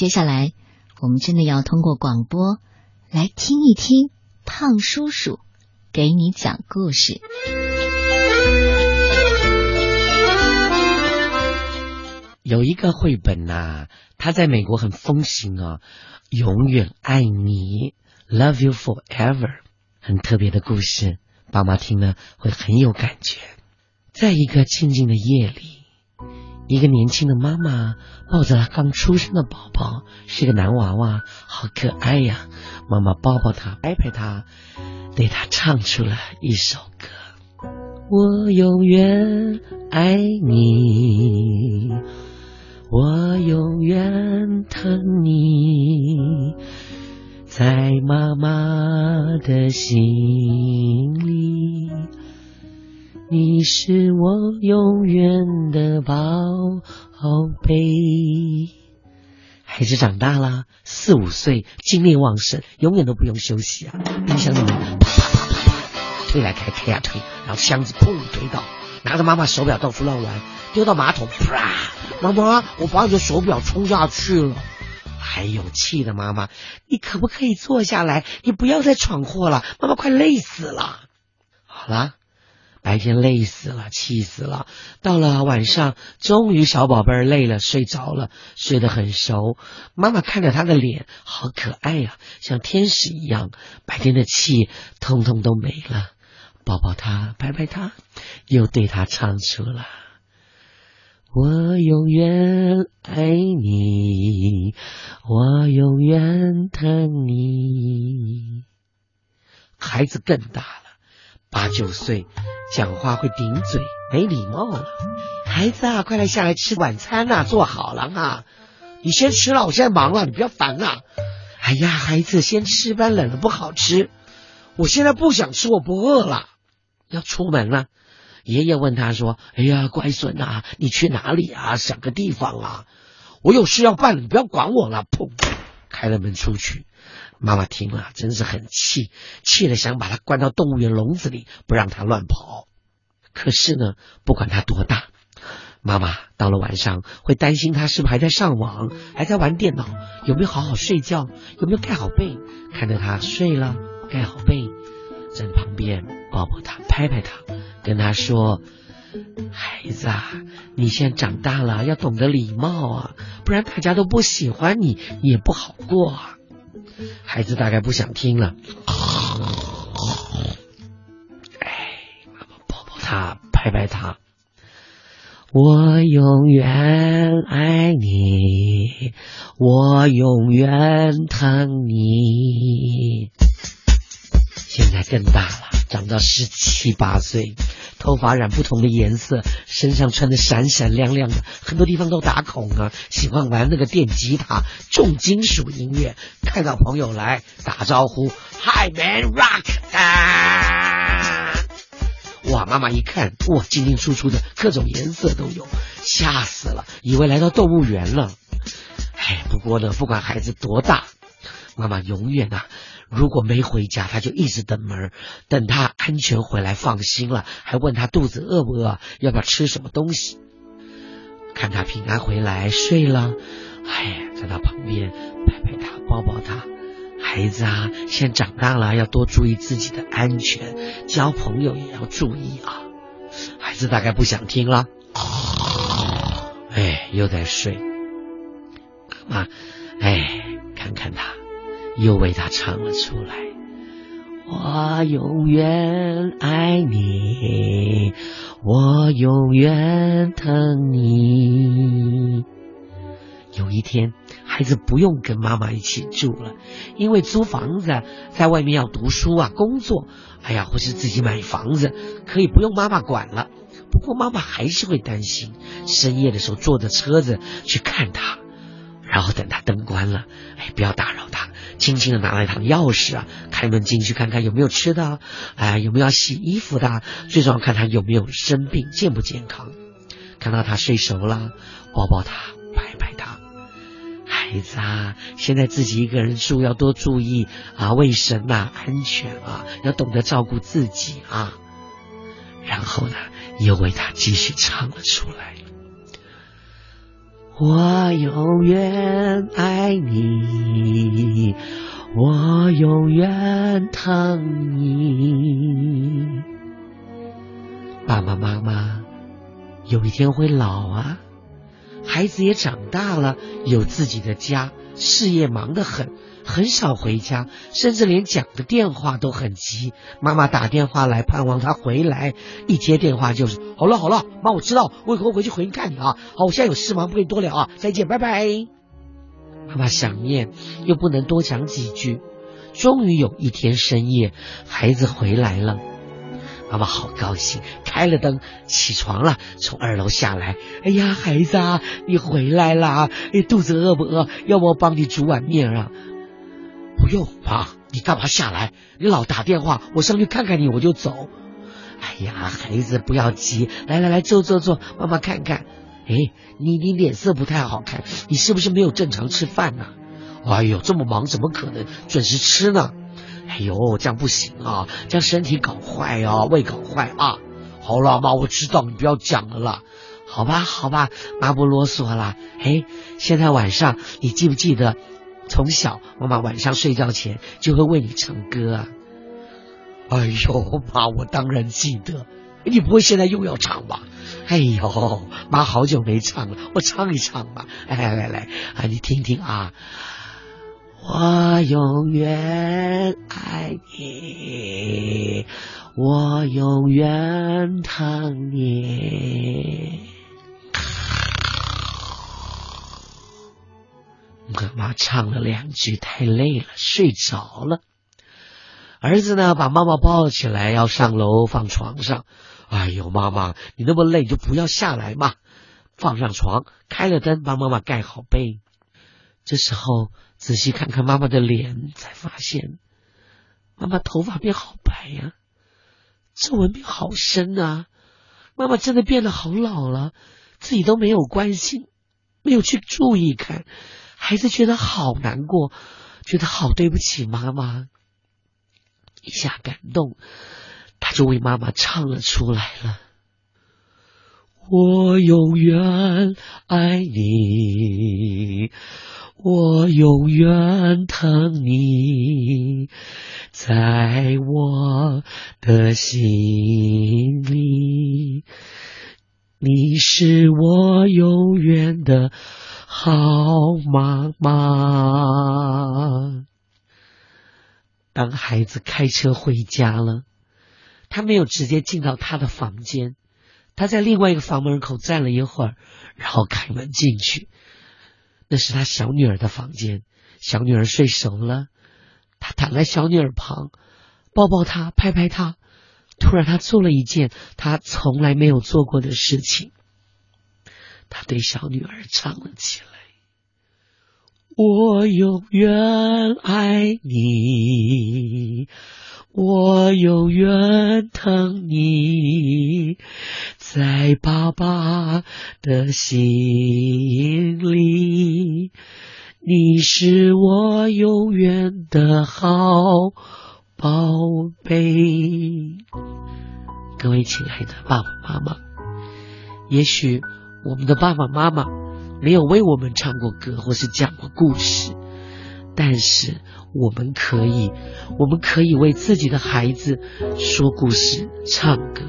接下来我们真的要通过广播来听一听胖叔叔给你讲故事。有一个绘本呐、它在美国很风行啊，永远爱你，Love you forever，很特别的故事，爸妈听了会很有感觉。在一个静静的夜里，一个年轻的妈妈抱着刚出生的宝宝，是个男娃娃，好可爱呀！妈妈抱抱他，拍拍他，对他唱出了一首歌。我永远爱你，我永远疼你，在妈妈的心，你是我永远的宝贝。孩子长大了，四五岁，精力旺盛，永远都不用休息啊！冰箱的门啪啪啪啪啪推来开，开呀推，然后箱子砰推倒，拿着妈妈手表到处乱玩，丢到马桶，啪！妈妈，我把你的手表冲下去了。还有气的妈妈，你可不可以坐下来？你不要再闯祸了，妈妈快累死了。好了。白天累死了，气死了。到了晚上，终于小宝贝儿累了，睡着了，睡得很熟。妈妈看着他的脸，好可爱呀、像天使一样。白天的气通通都没了，抱抱他，拍拍他，又对他唱出了。我永远爱你，我永远疼你。孩子更大了。八九岁，讲话会顶嘴，没礼貌了。孩子啊，快来下来吃晚餐呐、做好了啊！你先吃了，我现在忙了，你不要烦啊！哎呀，孩子，先吃吧，冷了不好吃。我现在不想吃，我不饿了。要出门了，爷爷问他说：“哎呀，乖孙呐、你去哪里啊？想个地方啊！我有事要办，你不要管我了。”砰，开了门出去。妈妈听了真是很气，气得想把他关到动物园笼子里，不让他乱跑。可是呢，不管他多大，妈妈到了晚上会担心他是不是还在上网，还在玩电脑，有没有好好睡觉，有没有盖好被。看着他睡了，盖好被，在旁边抱抱他，拍拍他，跟他说：“孩子啊，你现在长大了，要懂得礼貌啊，不然大家都不喜欢你，你也不好过啊。”孩子大概不想听了，哎，妈妈抱抱他，拍拍他。我永远爱你，我永远疼你。现在更大了，长到十七八岁，头发染不同的颜色，身上穿的闪闪亮亮的，很多地方都打孔啊。喜欢玩那个电吉他，重金属音乐。看到朋友来打招呼，Hi man rock 啊！哇，妈妈一看，哇，进进出出的各种颜色都有，吓死了，以为来到动物园了。哎，不过呢，不管孩子多大，妈妈永远啊。如果没回家，他就一直等门，等他安全回来，放心了，还问他肚子饿不饿，要不要吃什么东西。看他平安回来，睡了，哎，在他旁边拍拍他，抱抱他。孩子啊，现在长大了，要多注意自己的安全，交朋友也要注意啊。孩子大概不想听了，哎，又在睡。妈妈，又为他唱了出来。我永远爱你，我永远疼你。有一天，孩子不用跟妈妈一起住了，因为租房子在外面要读书啊、工作，哎呀，或是自己买房子，可以不用妈妈管了。不过妈妈还是会担心，深夜的时候坐着车子去看他。然后等他灯关了，哎，不要打扰他，轻轻的拿了一趟钥匙啊，开门进去看看有没有吃的，哎，有没有要洗衣服的，最重要看他有没有生病，健不健康。看到他睡熟了，抱抱他，拍拍他。孩子啊，现在自己一个人住要多注意啊，卫生啊，安全啊，要懂得照顾自己啊。然后呢，又为他继续唱了出来。我永远爱你，我永远疼你。爸爸妈妈有一天会老啊，孩子也长大了，有自己的家，事业忙得很。很少回家，甚至连讲个电话都很急。妈妈打电话来，盼望他回来，一接电话就是好了好了，妈我知道，我以后回去回去看你啊。好，我现在有事忙，不跟你多聊啊，再见，拜拜。妈妈想念，又不能多讲几句。终于有一天深夜，孩子回来了，妈妈好高兴，开了灯，起床了，从二楼下来。哎呀，孩子啊，你回来了，哎，肚子饿不饿？要不我帮你煮碗面啊？不用，妈，你干嘛下来？你老打电话，我上去看看你，我就走。哎呀，孩子不要急，来来来，坐坐坐，妈妈看看。哎，你你脸色不太好看，你是不是没有正常吃饭呢？哎呦，这么忙怎么可能准时吃呢？哎呦，这样不行啊，这样身体搞坏啊，胃搞坏啊。好了，妈，我知道，你不要讲了啦。好吧，好吧，妈不啰嗦了。哎，现在晚上你记不记得？从小，妈妈晚上睡觉前就会为你唱歌啊！哎呦，妈，我当然记得。你不会现在又要唱吧？哎呦，妈好久没唱了，我唱一唱吧。来来来来，啊，你听听啊！我永远爱你，我永远疼你。妈唱了两句，太累了，睡着了。儿子呢，把妈妈抱起来，要上楼放床上。哎呦，妈妈，你那么累，就不要下来嘛。放上床，开了灯，帮妈妈盖好被。这时候仔细看看妈妈的脸，才发现妈妈头发变好白呀，皱纹变好深啊。妈妈真的变得好老了，自己都没有关心，没有去注意看。孩子觉得好难过，觉得好对不起妈妈，一下感动，他就为妈妈唱了出来了。我永远爱你，我永远疼你，在我的心里，你是我永远的。好妈妈。当孩子开车回家了，他没有直接进到他的房间，他在另外一个房门口站了一会儿，然后开门进去。那是他小女儿的房间，小女儿睡熟了，他躺在小女儿旁，抱抱她，拍拍她。突然，他做了一件他从来没有做过的事情。他对小女儿唱了起来：“我永远爱你，我永远疼你，在爸爸的心里，你是我永远的好宝贝。”各位亲爱的爸爸妈妈，也许。我们的爸爸妈妈没有为我们唱过歌，或是讲过故事，但是我们可以，我们可以为自己的孩子说故事、唱歌，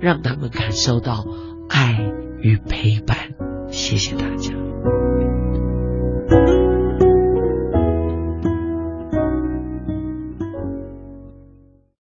让他们感受到爱与陪伴。谢谢大家。